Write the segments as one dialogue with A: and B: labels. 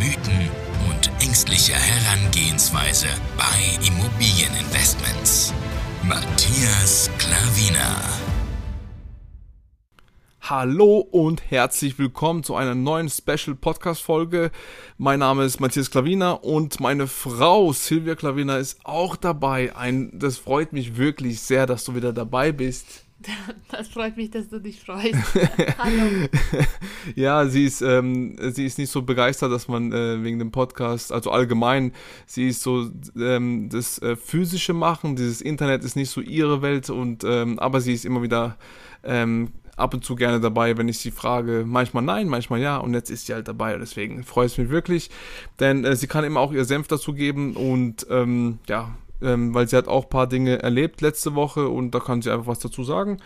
A: Mythen und ängstliche Herangehensweise bei Immobilieninvestments. Matthias Klavina.
B: Hallo und herzlich willkommen zu einer neuen Special Podcast Folge. Mein Name ist Matthias Klavina und meine Frau Silvia Klavina ist auch dabei. Ein, das freut mich wirklich sehr, dass du wieder dabei bist.
C: Das freut mich, dass du dich freust. Hallo.
B: ja, sie ist, ähm, sie ist nicht so begeistert, dass man äh, wegen dem Podcast, also allgemein, sie ist so ähm, das äh, physische Machen, dieses Internet ist nicht so ihre Welt und ähm, aber sie ist immer wieder ähm, ab und zu gerne dabei, wenn ich sie frage. Manchmal nein, manchmal ja und jetzt ist sie halt dabei deswegen freut es mich wirklich, denn äh, sie kann immer auch ihr Senf dazu geben und ähm, ja, ähm, weil sie hat auch ein paar Dinge erlebt letzte Woche und da kann sie einfach was dazu sagen.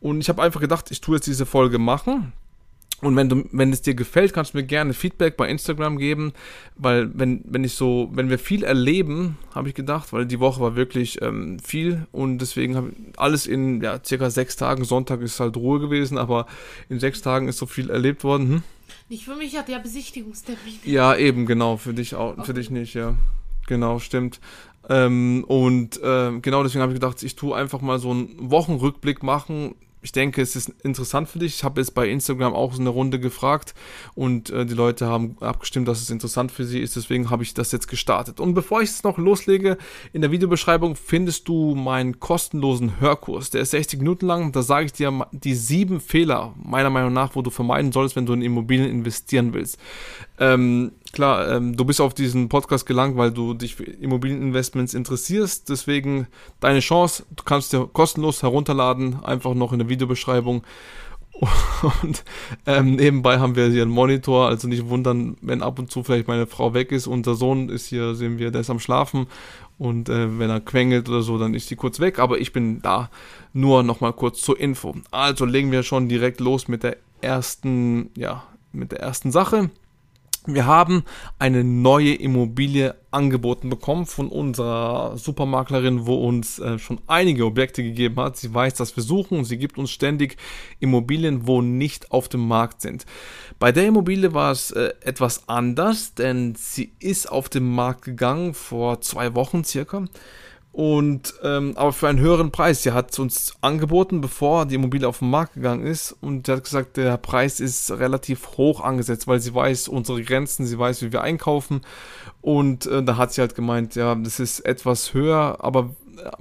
B: Und ich habe einfach gedacht, ich tue jetzt diese Folge machen. Und wenn du, wenn es dir gefällt, kannst du mir gerne Feedback bei Instagram geben, weil wenn, wenn ich so, wenn wir viel erleben, habe ich gedacht, weil die Woche war wirklich ähm, viel und deswegen habe ich alles in ja, circa sechs Tagen, Sonntag ist halt Ruhe gewesen, aber in sechs Tagen ist so viel erlebt worden. Hm?
C: Nicht für mich hat ja Besichtigungstermin.
B: Ja, eben, genau, für dich auch, okay. für dich nicht, ja. Genau, stimmt. Ähm, und äh, genau deswegen habe ich gedacht, ich tue einfach mal so einen Wochenrückblick machen. Ich denke, es ist interessant für dich. Ich habe jetzt bei Instagram auch so eine Runde gefragt und äh, die Leute haben abgestimmt, dass es interessant für sie ist. Deswegen habe ich das jetzt gestartet. Und bevor ich es noch loslege, in der Videobeschreibung findest du meinen kostenlosen Hörkurs. Der ist 60 Minuten lang. Da sage ich dir die sieben Fehler, meiner Meinung nach, wo du vermeiden sollst, wenn du in Immobilien investieren willst. Ähm, klar, ähm, du bist auf diesen Podcast gelangt, weil du dich für Immobilieninvestments interessierst. Deswegen deine Chance, du kannst dir kostenlos herunterladen, einfach noch in der Videobeschreibung. Und ähm, nebenbei haben wir hier einen Monitor, also nicht wundern, wenn ab und zu vielleicht meine Frau weg ist. Unser Sohn ist hier, sehen wir, der ist am Schlafen. Und äh, wenn er quengelt oder so, dann ist die kurz weg. Aber ich bin da. Nur nochmal kurz zur Info. Also legen wir schon direkt los mit der ersten, ja, mit der ersten Sache. Wir haben eine neue Immobilie angeboten bekommen von unserer Supermaklerin, wo uns äh, schon einige Objekte gegeben hat. Sie weiß, dass wir suchen und sie gibt uns ständig Immobilien, wo nicht auf dem Markt sind. Bei der Immobilie war es äh, etwas anders, denn sie ist auf den Markt gegangen vor zwei Wochen circa. Und ähm, aber für einen höheren Preis. Sie hat uns angeboten, bevor die Immobilie auf den Markt gegangen ist. Und sie hat gesagt, der Preis ist relativ hoch angesetzt, weil sie weiß unsere Grenzen, sie weiß, wie wir einkaufen. Und äh, da hat sie halt gemeint, ja, das ist etwas höher, aber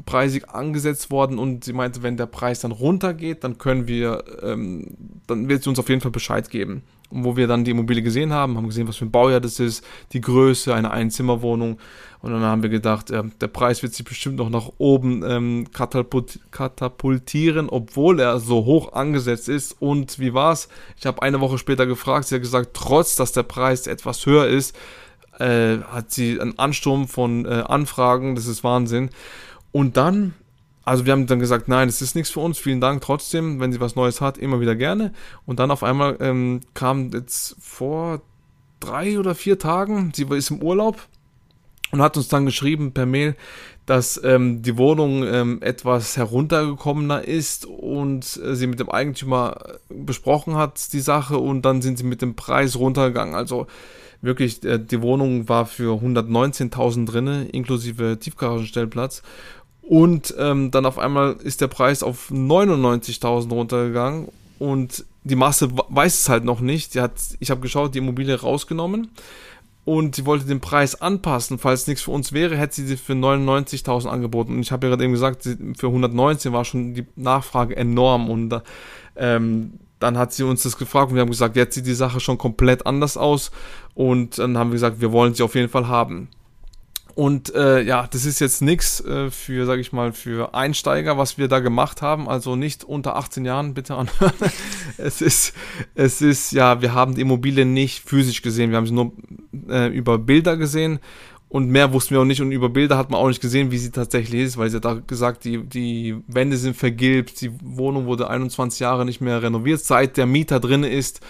B: preisig angesetzt worden und sie meinte, wenn der Preis dann runtergeht, dann können wir, ähm, dann wird sie uns auf jeden Fall Bescheid geben. Wo wir dann die Immobilie gesehen haben, haben gesehen, was für ein Baujahr das ist, die Größe, eine Einzimmerwohnung. Und dann haben wir gedacht, äh, der Preis wird sich bestimmt noch nach oben ähm, katapultieren, obwohl er so hoch angesetzt ist. Und wie war's? Ich habe eine Woche später gefragt, sie hat gesagt, trotz dass der Preis etwas höher ist, äh, hat sie einen Ansturm von äh, Anfragen, das ist Wahnsinn. Und dann, also wir haben dann gesagt, nein, das ist nichts für uns, vielen Dank trotzdem, wenn sie was Neues hat, immer wieder gerne. Und dann auf einmal ähm, kam jetzt vor drei oder vier Tagen, sie ist im Urlaub und hat uns dann geschrieben per Mail, dass ähm, die Wohnung ähm, etwas heruntergekommener ist und äh, sie mit dem Eigentümer besprochen hat, die Sache, und dann sind sie mit dem Preis runtergegangen. Also wirklich, äh, die Wohnung war für 119.000 drinne, inklusive Tiefgaragenstellplatz. Und ähm, dann auf einmal ist der Preis auf 99.000 runtergegangen und die Masse weiß es halt noch nicht. Die hat, ich habe geschaut, die Immobilie rausgenommen und sie wollte den Preis anpassen. Falls nichts für uns wäre, hätte sie sie für 99.000 angeboten. Und ich habe ja gerade eben gesagt, für 119 war schon die Nachfrage enorm und ähm, dann hat sie uns das gefragt und wir haben gesagt, jetzt sieht die Sache schon komplett anders aus und dann haben wir gesagt, wir wollen sie auf jeden Fall haben. Und äh, ja, das ist jetzt nichts äh, für, sag ich mal, für Einsteiger, was wir da gemacht haben. Also nicht unter 18 Jahren, bitte anhören. es ist, es ist, ja, wir haben die Immobilie nicht physisch gesehen. Wir haben sie nur äh, über Bilder gesehen und mehr wussten wir auch nicht. Und über Bilder hat man auch nicht gesehen, wie sie tatsächlich ist, weil sie hat da gesagt, die, die Wände sind vergilbt, die Wohnung wurde 21 Jahre nicht mehr renoviert, seit der Mieter drin ist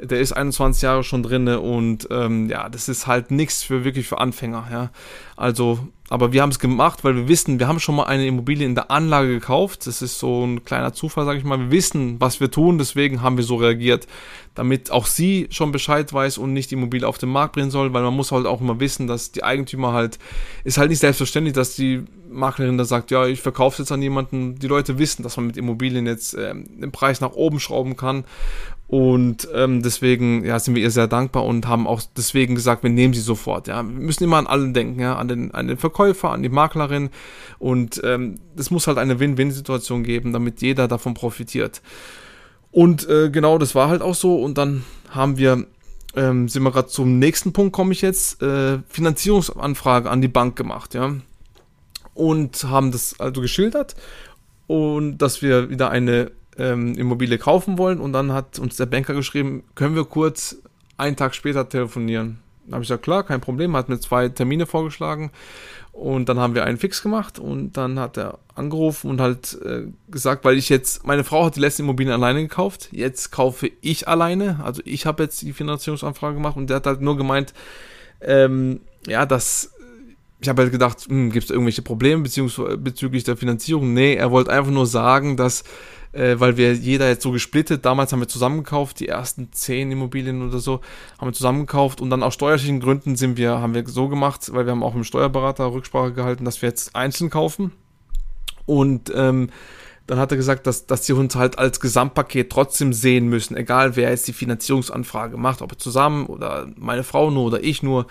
B: der ist 21 Jahre schon drin und ähm, ja, das ist halt nichts für wirklich für Anfänger, ja. Also, aber wir haben es gemacht, weil wir wissen, wir haben schon mal eine Immobilie in der Anlage gekauft. Das ist so ein kleiner Zufall, sage ich mal. Wir wissen, was wir tun, deswegen haben wir so reagiert, damit auch sie schon Bescheid weiß und nicht die Immobilie auf den Markt bringen soll, weil man muss halt auch immer wissen, dass die Eigentümer halt, ist halt nicht selbstverständlich, dass die Maklerin da sagt, ja, ich verkaufe jetzt an jemanden. Die Leute wissen, dass man mit Immobilien jetzt äh, den Preis nach oben schrauben kann und ähm, deswegen ja, sind wir ihr sehr dankbar und haben auch deswegen gesagt, wir nehmen sie sofort. Ja. Wir müssen immer an allen denken, ja, an, den, an den Verkäufer, an die Maklerin. Und ähm, es muss halt eine Win-Win-Situation geben, damit jeder davon profitiert. Und äh, genau, das war halt auch so. Und dann haben wir, ähm, sind wir gerade zum nächsten Punkt, komme ich jetzt, äh, Finanzierungsanfrage an die Bank gemacht, ja. Und haben das also geschildert und dass wir wieder eine ähm, Immobilie kaufen wollen und dann hat uns der Banker geschrieben, können wir kurz einen Tag später telefonieren. Da habe ich gesagt, klar, kein Problem, hat mir zwei Termine vorgeschlagen und dann haben wir einen Fix gemacht und dann hat er angerufen und halt äh, gesagt, weil ich jetzt, meine Frau hat die letzten Immobilien alleine gekauft, jetzt kaufe ich alleine, also ich habe jetzt die Finanzierungsanfrage gemacht und der hat halt nur gemeint, ähm, ja, dass ich habe halt gedacht, hm, gibt es irgendwelche Probleme bezüglich der Finanzierung? Nee, er wollte einfach nur sagen, dass äh, weil wir jeder jetzt so gesplittet, damals haben wir zusammengekauft, die ersten zehn Immobilien oder so, haben wir zusammengekauft und dann aus steuerlichen Gründen sind wir, haben wir so gemacht, weil wir haben auch mit dem Steuerberater Rücksprache gehalten, dass wir jetzt einzeln kaufen und ähm, dann hat er gesagt, dass, dass die uns halt als Gesamtpaket trotzdem sehen müssen, egal wer jetzt die Finanzierungsanfrage macht, ob zusammen oder meine Frau nur oder ich nur.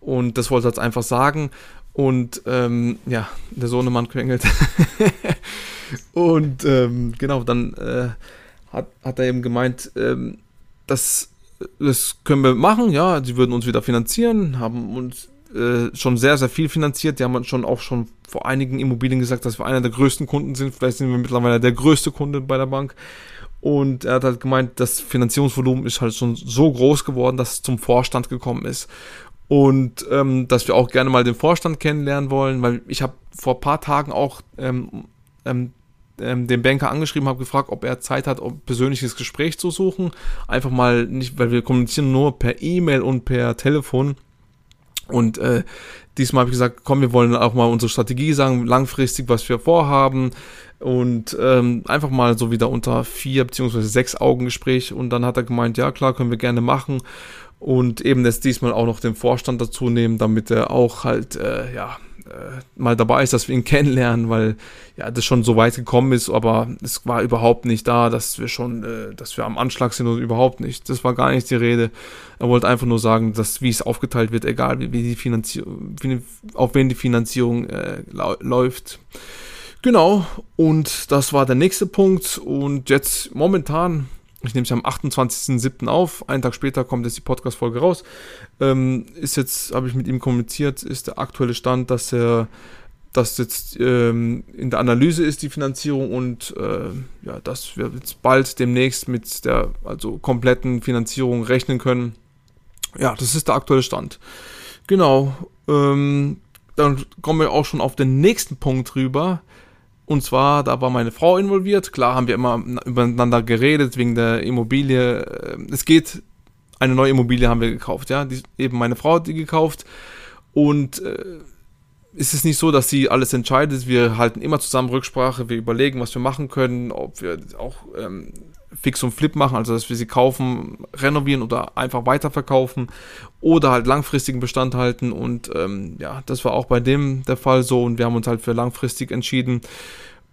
B: Und das wollte er jetzt einfach sagen. Und ähm, ja, der Sohnemann quengelt. Und ähm, genau, dann äh, hat, hat er eben gemeint, ähm, das, das können wir machen, ja, sie würden uns wieder finanzieren, haben uns äh, schon sehr, sehr viel finanziert. Die haben schon auch schon vor einigen Immobilien gesagt, dass wir einer der größten Kunden sind. Vielleicht sind wir mittlerweile der größte Kunde bei der Bank. Und er hat halt gemeint, das Finanzierungsvolumen ist halt schon so groß geworden, dass es zum Vorstand gekommen ist. Und ähm, dass wir auch gerne mal den Vorstand kennenlernen wollen, weil ich habe vor ein paar Tagen auch ähm, ähm, ähm, den Banker angeschrieben, habe gefragt, ob er Zeit hat, um persönliches Gespräch zu suchen. Einfach mal nicht, weil wir kommunizieren nur per E-Mail und per Telefon. Und äh, diesmal habe ich gesagt, komm, wir wollen auch mal unsere Strategie sagen, langfristig, was wir vorhaben. Und ähm, einfach mal so wieder unter vier beziehungsweise sechs Augen Gespräch. Und dann hat er gemeint, ja klar, können wir gerne machen. Und eben jetzt diesmal auch noch den Vorstand dazu nehmen, damit er auch halt, äh, ja, mal dabei ist, dass wir ihn kennenlernen, weil ja das schon so weit gekommen ist, aber es war überhaupt nicht da, dass wir schon, äh, dass wir am Anschlag sind oder überhaupt nicht. Das war gar nicht die Rede. Er wollte einfach nur sagen, dass wie es aufgeteilt wird, egal wie, wie die Finanzierung, auf wen die Finanzierung äh, läuft. Genau, und das war der nächste Punkt. Und jetzt momentan ich nehme es am 28.07. auf. Einen Tag später kommt jetzt die Podcast-Folge raus. Ähm, ist jetzt, habe ich mit ihm kommuniziert, ist der aktuelle Stand, dass er dass jetzt ähm, in der Analyse ist die Finanzierung und äh, ja, dass wir jetzt bald demnächst mit der also kompletten Finanzierung rechnen können. Ja, das ist der aktuelle Stand. Genau. Ähm, dann kommen wir auch schon auf den nächsten Punkt rüber. Und zwar, da war meine Frau involviert. Klar haben wir immer übereinander geredet wegen der Immobilie. Äh, es geht, eine neue Immobilie haben wir gekauft, ja. Die, eben meine Frau hat die gekauft. Und äh, ist es nicht so, dass sie alles entscheidet. Wir halten immer zusammen Rücksprache. Wir überlegen, was wir machen können, ob wir auch ähm, Fix und Flip machen, also dass wir sie kaufen, renovieren oder einfach weiterverkaufen oder halt langfristigen Bestand halten. Und ähm, ja, das war auch bei dem der Fall so und wir haben uns halt für langfristig entschieden.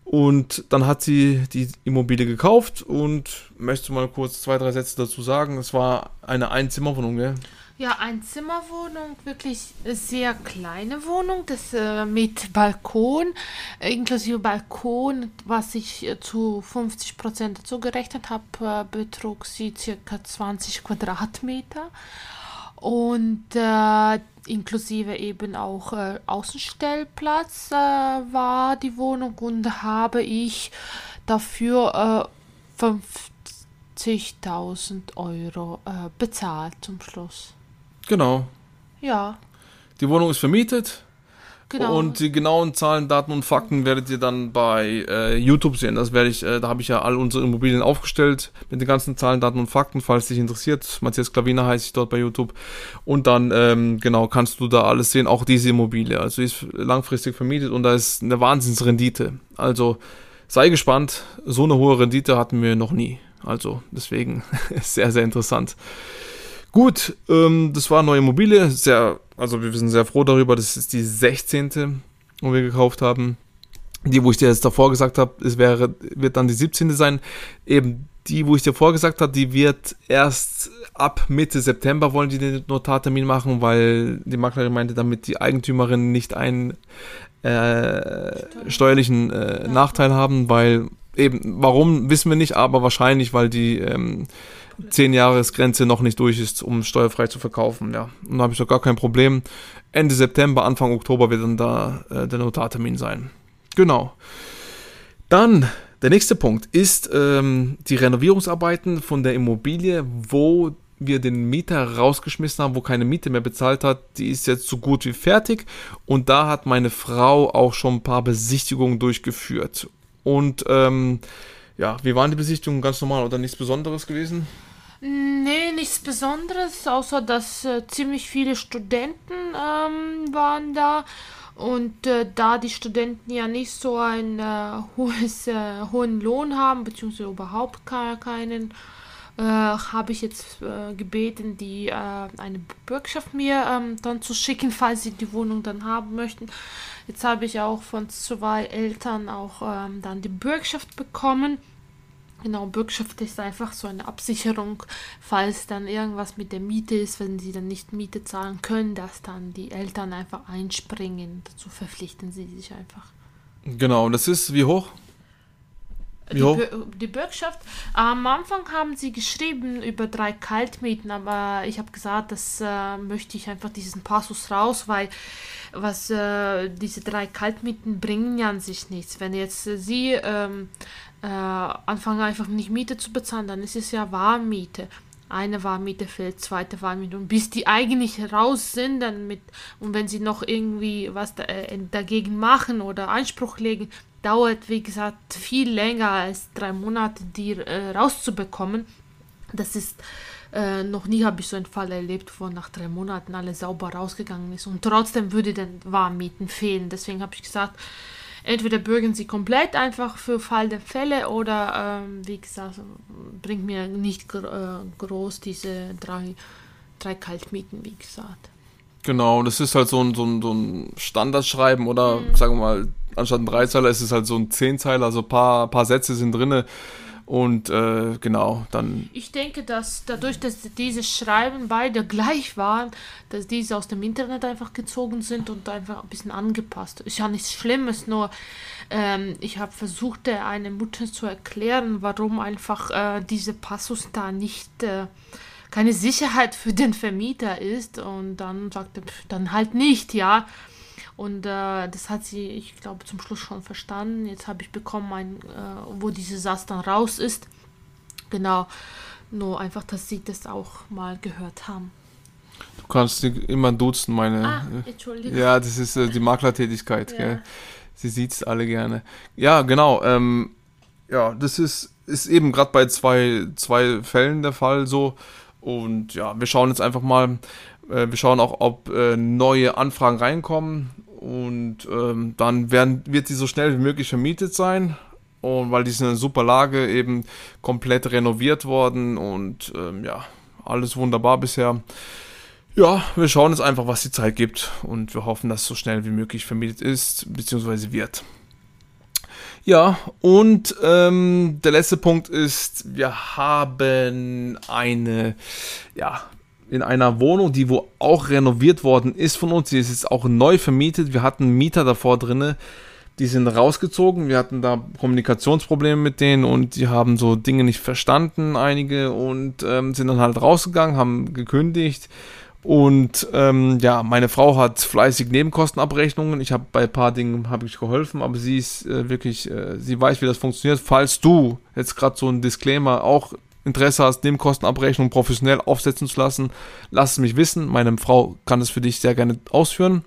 B: Und dann hat sie die Immobilie gekauft und möchte mal kurz zwei, drei Sätze dazu sagen, es war eine Einzimmerwohnung, gell?
C: Ja, Einzimmerwohnung, wirklich sehr kleine Wohnung, das äh, mit Balkon, äh, inklusive Balkon, was ich äh, zu 50 Prozent dazu gerechnet habe, äh, betrug sie circa 20 Quadratmeter und äh, inklusive eben auch äh, Außenstellplatz war die Wohnung und habe ich dafür 50.000 Euro bezahlt zum Schluss.
B: Genau.
C: Ja,
B: Die Wohnung ist vermietet.
C: genau.
B: Und die genauen Zahlen, Daten und Fakten werdet ihr dann bei äh, YouTube sehen. Das werde ich, äh, da habe ich ja all unsere Immobilien aufgestellt mit den ganzen Zahlen, Daten und Fakten, falls dich interessiert. Matthias Klaviner heiße ich dort bei YouTube. Und dann, ähm, genau, kannst du da alles sehen, auch diese Immobilie. Also die ist langfristig vermietet und da ist eine Wahnsinnsrendite. Also sei gespannt, so eine hohe Rendite hatten wir noch nie. Also deswegen sehr, sehr interessant. Gut, ähm, das war neue Immobilie. Sehr, also wir sind sehr froh darüber. Das ist die 16. wo wir gekauft haben. Die, wo ich dir jetzt davor gesagt habe, es wäre, wird dann die 17. sein. Eben die, wo ich dir vorgesagt habe, die wird erst ab Mitte September wollen die den Notartermin machen, weil die Maklerin meinte, damit die Eigentümerin nicht einen äh, steuerlichen äh, Nachteil haben, weil eben, warum wissen wir nicht, aber wahrscheinlich, weil die ähm, 10 Jahresgrenze noch nicht durch ist, um steuerfrei zu verkaufen. Ja, und da habe ich doch gar kein Problem. Ende September, Anfang Oktober wird dann da äh, der Notartermin sein. Genau. Dann der nächste Punkt ist ähm, die Renovierungsarbeiten von der Immobilie, wo wir den Mieter rausgeschmissen haben, wo keine Miete mehr bezahlt hat. Die ist jetzt so gut wie fertig und da hat meine Frau auch schon ein paar Besichtigungen durchgeführt. Und ähm, ja, wie waren die Besichtigungen? Ganz normal oder nichts Besonderes gewesen?
C: Nee, nichts Besonderes, außer dass äh, ziemlich viele Studenten ähm, waren da. Und äh, da die Studenten ja nicht so einen äh, hohes, äh, hohen Lohn haben, beziehungsweise überhaupt ke- keinen, äh, habe ich jetzt äh, gebeten, die eine Bürgschaft mir ähm, dann zu schicken, falls sie die Wohnung dann haben möchten. Jetzt habe ich auch von zwei Eltern auch ähm, dann die Bürgschaft bekommen. Genau, Bürgschaft ist einfach so eine Absicherung, falls dann irgendwas mit der Miete ist, wenn sie dann nicht Miete zahlen können, dass dann die Eltern einfach einspringen. Dazu verpflichten sie sich einfach.
B: Genau, und das ist wie hoch? Wie
C: Die,
B: hoch?
C: Die Bürgschaft, am Anfang haben sie geschrieben über drei Kaltmieten, aber ich habe gesagt, das äh, möchte ich einfach diesen Passus raus, weil was äh, diese drei Kaltmieten bringen ja an sich nichts. Wenn jetzt äh, sie ähm, äh, anfangen einfach nicht Miete zu bezahlen, dann ist es ja Warmmiete. Eine Warmmiete fehlt, zweite Warmmiete. Und bis die eigentlich raus sind, dann mit, und wenn sie noch irgendwie was da, äh, dagegen machen oder Einspruch legen, dauert, wie gesagt, viel länger als drei Monate, die äh, rauszubekommen. Das ist, äh, noch nie habe ich so einen Fall erlebt, wo nach drei Monaten alles sauber rausgegangen ist. Und trotzdem würde dann Warmmieten fehlen. Deswegen habe ich gesagt, entweder bürgen sie komplett einfach für Fall der Fälle oder, ähm, wie gesagt, bringt mir nicht gr äh, groß diese drei, drei Kaltmieten, wie gesagt.
B: Genau, das ist halt so ein, so ein, so ein Standardschreiben oder sagen wir mal, anstatt ein Dreizeiler ist es halt so ein Zehnzeiler, also ein paar, paar Sätze sind drinne und äh, genau, dann
C: Ich denke, dass dadurch, dass diese Schreiben beide gleich waren, dass diese aus dem Internet einfach gezogen sind und einfach ein bisschen angepasst. Ist ja nichts Schlimmes, nur ähm, ich habe versucht, eine Mutter zu erklären, warum einfach äh, diese Passus da nicht äh, keine Sicherheit für den Vermieter ist und dann sagte, pf, dann halt nicht, ja. Und äh, das hat sie, ich glaube, zum Schluss schon verstanden. Jetzt habe ich bekommen, ein, äh, wo diese Satz dann raus ist. Genau. Nur einfach, dass sie das auch mal gehört haben.
B: du kannst dich immer duzen, meine.
C: Ah, Entschuldigung.
B: Ja, das ist äh, die Maklertätigkeit,
C: Ja.
B: gell? Sie sieht's alle gerne. Ja, genau. Ähm, ja, das ist, ist eben gerade bei zwei, zwei Fällen der Fall so. Und ja, wir schauen jetzt einfach mal, äh, wir schauen auch, ob äh, neue Anfragen reinkommen. Und ähm, dann werden, wird sie so schnell wie möglich vermietet sein. Und weil die ist in super Lage, eben komplett renoviert worden. Und ähm, ja, alles wunderbar bisher. Ja, wir schauen jetzt einfach, was die Zeit gibt und wir hoffen, dass es so schnell wie möglich vermietet ist, beziehungsweise wird. Ja, und ähm, der letzte Punkt ist, wir haben eine, ja, in einer Wohnung, die wo auch renoviert worden ist von uns, die ist jetzt auch neu vermietet. Wir hatten Mieter davor drinne, die sind rausgezogen. Wir hatten da Kommunikationsprobleme mit denen und die haben so Dinge nicht verstanden, einige, und ähm, sind dann halt rausgegangen, haben gekündigt. Und ähm, ja, meine Frau hat fleißig Nebenkostenabrechnungen. Ich habe bei ein paar Dingen habe ich geholfen, aber sie ist äh, wirklich, äh, sie weiß, wie das funktioniert. Falls du jetzt gerade so ein Disclaimer auch Interesse hast, Nebenkostenabrechnung professionell aufsetzen zu lassen, lass es mich wissen. Meine Frau kann es für dich sehr gerne ausführen.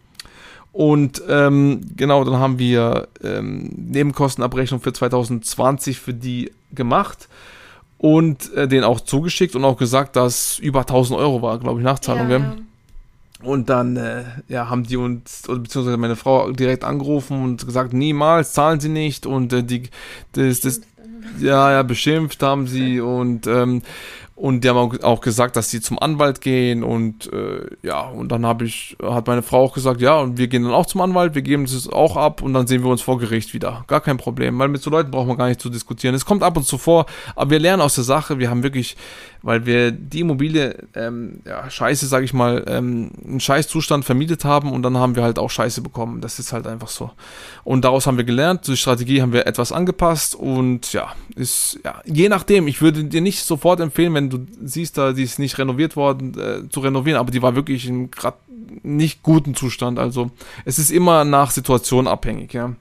B: Und ähm, genau, dann haben wir ähm, Nebenkostenabrechnung für 2020 für die gemacht und äh, den auch zugeschickt und auch gesagt, dass über 1000 Euro war, glaube ich, Nachzahlung. Ja, ja. Und dann äh, ja, haben die uns, beziehungsweise meine Frau direkt angerufen und gesagt, niemals zahlen sie nicht und äh, die, das, das, ja, ja, beschimpft haben sie und ähm, und die haben auch gesagt, dass sie zum Anwalt gehen und äh, ja, und dann habe ich, hat meine Frau auch gesagt, ja, und wir gehen dann auch zum Anwalt, wir geben es auch ab und dann sehen wir uns vor Gericht wieder. Gar kein Problem, weil mit so Leuten braucht man gar nicht zu diskutieren. Es kommt ab und zu vor, aber wir lernen aus der Sache, wir haben wirklich, weil wir die Immobilie, ähm, ja, scheiße, sage ich mal, ähm, einen Scheißzustand vermietet haben und dann haben wir halt auch Scheiße bekommen. Das ist halt einfach so. Und daraus haben wir gelernt, die Strategie haben wir etwas angepasst und ja, ist, ja, je nachdem, ich würde dir nicht sofort empfehlen, wenn du siehst, da die ist nicht renoviert worden, äh, zu renovieren, aber die war wirklich in gerade nicht guten Zustand. Also es ist immer nach Situation abhängig, ja.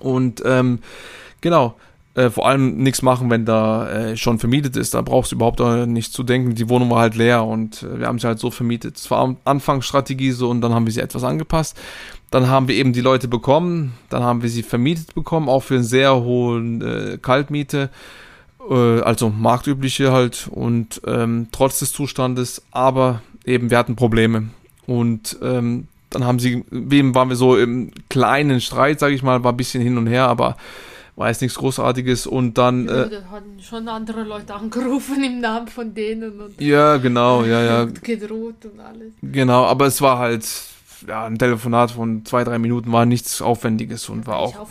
B: Und ähm, genau, äh, vor allem nichts machen, wenn da äh, schon vermietet ist. Da brauchst du überhaupt nicht zu denken. Die Wohnung war halt leer und äh, wir haben sie halt so vermietet. Es war Anfangsstrategie so und dann haben wir sie etwas angepasst. Dann haben wir eben die Leute bekommen, dann haben wir sie vermietet bekommen, auch für eine sehr hohe äh, Kaltmiete äh, also marktübliche halt und ähm, trotz des Zustandes, aber eben wir hatten Probleme und ähm, dann haben sie, wem waren wir so im kleinen Streit, sage ich mal, war ein bisschen hin und her, aber war jetzt nichts Großartiges und dann.
C: Ja, äh, hatten schon andere Leute angerufen im Namen von denen und.
B: Ja, genau, ja, ja.
C: Gedroht und alles.
B: Genau, aber es war halt, ja, ein Telefonat von zwei, drei Minuten war nichts Aufwendiges und war auch.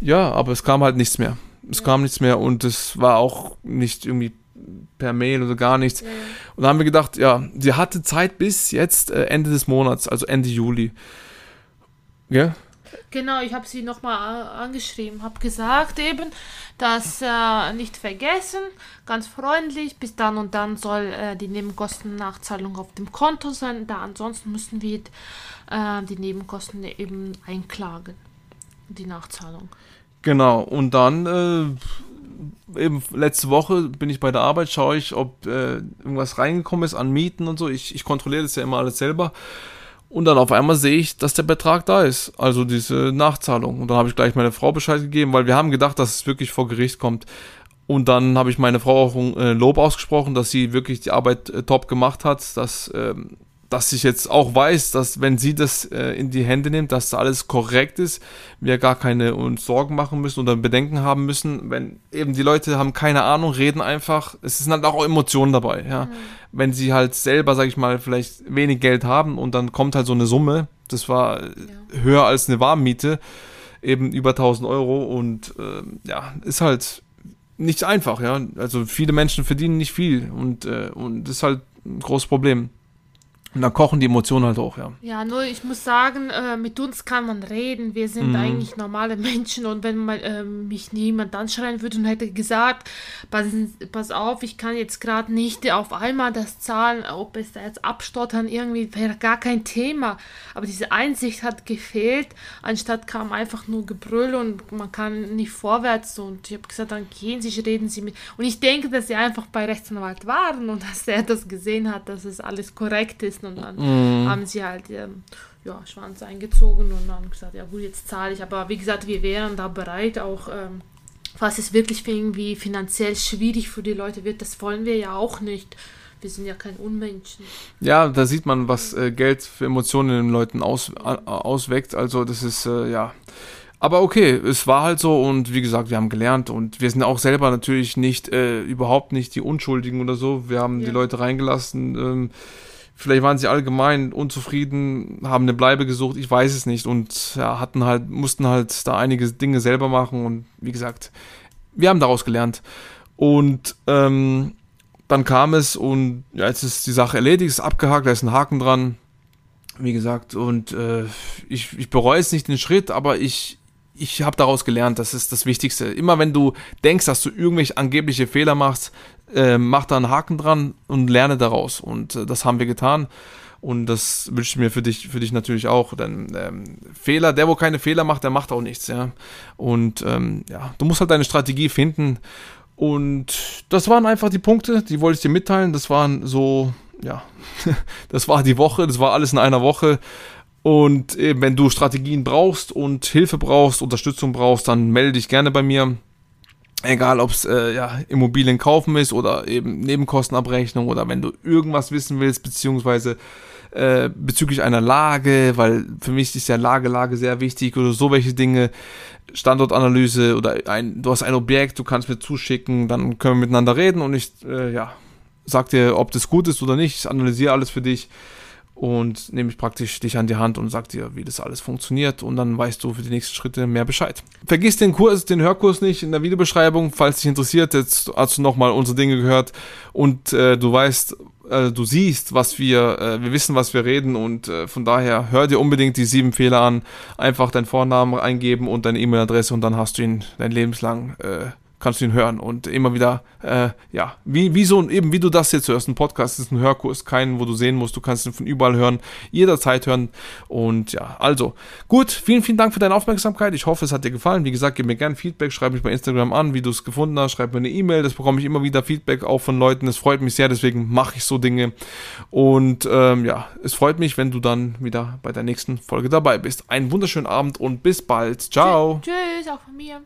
B: Ja, aber es kam halt nichts mehr. Es ja. kam nichts mehr und es war auch nicht irgendwie per Mail oder gar nichts. Ja. Und da haben wir gedacht, ja, sie hatte Zeit bis jetzt äh, Ende des Monats, also Ende Juli. Ja?
C: Genau, ich habe sie nochmal angeschrieben, habe gesagt eben, dass äh, nicht vergessen, ganz freundlich, bis dann und dann soll äh, die Nebenkostennachzahlung auf dem Konto sein, da ansonsten müssen wir äh, die Nebenkosten eben einklagen, die Nachzahlung.
B: Genau, und dann äh, eben letzte Woche bin ich bei der Arbeit, schaue ich, ob äh, irgendwas reingekommen ist an Mieten und so. Ich, ich kontrolliere das ja immer alles selber. Und dann auf einmal sehe ich, dass der Betrag da ist, also diese Nachzahlung. Und dann habe ich gleich meine Frau Bescheid gegeben, weil wir haben gedacht, dass es wirklich vor Gericht kommt. Und dann habe ich meine Frau auch ein äh, Lob ausgesprochen, dass sie wirklich die Arbeit äh, top gemacht hat, dass ähm, dass ich jetzt auch weiß, dass wenn sie das äh, in die Hände nimmt, dass alles korrekt ist, wir gar keine uns Sorgen machen müssen oder Bedenken haben müssen, wenn eben die Leute haben keine Ahnung, reden einfach, es sind halt auch Emotionen dabei, ja. Mhm. Wenn sie halt selber, sag ich mal, vielleicht wenig Geld haben und dann kommt halt so eine Summe, das war ja. höher als eine Warmmiete, eben über 1000 Euro und äh, ja, ist halt nicht einfach, ja. Also viele Menschen verdienen nicht viel und, äh, und das ist halt ein großes Problem. Und dann kochen die Emotionen halt hoch, ja.
C: Ja, nur ich muss sagen, äh, mit uns kann man reden. Wir sind mhm. eigentlich normale Menschen und wenn man, äh, mich niemand anschreien würde und hätte gesagt, pass, pass auf, ich kann jetzt gerade nicht auf einmal das zahlen, ob es da jetzt abstottern, irgendwie wäre gar kein Thema. Aber diese Einsicht hat gefehlt. Anstatt kam einfach nur Gebrüll und man kann nicht vorwärts. Und ich habe gesagt, dann gehen Sie, reden Sie mit. Und ich denke, dass sie einfach bei Rechtsanwalt waren und dass er das gesehen hat, dass es alles korrekt ist und dann mm. haben sie halt ähm, ja, Schwanz eingezogen und dann gesagt, ja gut, jetzt zahle ich. Aber wie gesagt, wir wären da bereit, auch ähm, falls es wirklich irgendwie finanziell schwierig für die Leute wird, das wollen wir ja auch nicht. Wir sind ja kein Unmenschen.
B: Ja, da sieht man, was äh, Geld für Emotionen in den Leuten aus, äh, ausweckt. Also das ist, äh, ja. Aber okay, es war halt so und wie gesagt, wir haben gelernt und wir sind auch selber natürlich nicht, äh, überhaupt nicht die Unschuldigen oder so. Wir haben ja. die Leute reingelassen. Ähm, Vielleicht waren sie allgemein unzufrieden, haben eine Bleibe gesucht, ich weiß es nicht und ja, hatten halt, mussten halt da einige Dinge selber machen und wie gesagt, wir haben daraus gelernt. Und ähm, dann kam es und ja, jetzt ist die Sache erledigt, ist abgehakt, da ist ein Haken dran. Wie gesagt, und äh, ich, ich bereue es nicht den Schritt, aber ich, ich habe daraus gelernt, das ist das Wichtigste. Immer wenn du denkst, dass du irgendwelche angebliche Fehler machst, äh, mach da einen Haken dran und lerne daraus. Und äh, das haben wir getan. Und das wünsche ich mir für dich, für dich natürlich auch. Denn ähm, Fehler, der wo keine Fehler macht, der macht auch nichts, ja. Und ähm, ja, du musst halt deine Strategie finden. Und das waren einfach die Punkte, die wollte ich dir mitteilen. Das waren so, ja, das war die Woche, das war alles in einer Woche. Und eben, wenn du Strategien brauchst und Hilfe brauchst, Unterstützung brauchst, dann melde dich gerne bei mir. Egal, ob es äh, ja, Immobilien kaufen ist oder eben Nebenkostenabrechnung oder wenn du irgendwas wissen willst, beziehungsweise äh, bezüglich einer Lage, weil für mich ist ja Lage, Lage sehr wichtig oder so welche Dinge, Standortanalyse oder ein, du hast ein Objekt, du kannst mir zuschicken, dann können wir miteinander reden und ich, äh, ja, sag dir, ob das gut ist oder nicht, ich analysiere alles für dich und nehme ich praktisch dich an die Hand und sag dir, wie das alles funktioniert und dann weißt du für die nächsten Schritte mehr Bescheid. Vergiss den Kurs, den Hörkurs nicht in der Videobeschreibung, falls dich interessiert, jetzt hast du nochmal unsere Dinge gehört und äh, du weißt, äh, du siehst, was wir, äh, wir wissen, was wir reden und äh, von daher hör dir unbedingt die sieben Fehler an, einfach deinen Vornamen eingeben und deine E-Mail-Adresse und dann hast du ihn dein Lebenslang äh, kannst du ihn hören und immer wieder, äh, ja, wie, wie so, eben wie du das jetzt hörst, ein Podcast ist ein Hörkurs, keinen, wo du sehen musst, du kannst ihn von überall hören, jederzeit hören und ja, also, gut, vielen, vielen Dank für deine Aufmerksamkeit, ich hoffe, es hat dir gefallen, wie gesagt, gib mir gerne Feedback, schreib mich bei Instagram an, wie du es gefunden hast, schreib mir eine E-Mail, das bekomme ich immer wieder Feedback auch von Leuten, es freut mich sehr, deswegen mache ich so Dinge und ähm, ja, es freut mich, wenn du dann wieder bei der nächsten Folge dabei bist. Einen wunderschönen Abend und bis bald, ciao!
C: Tschüss, auch von mir.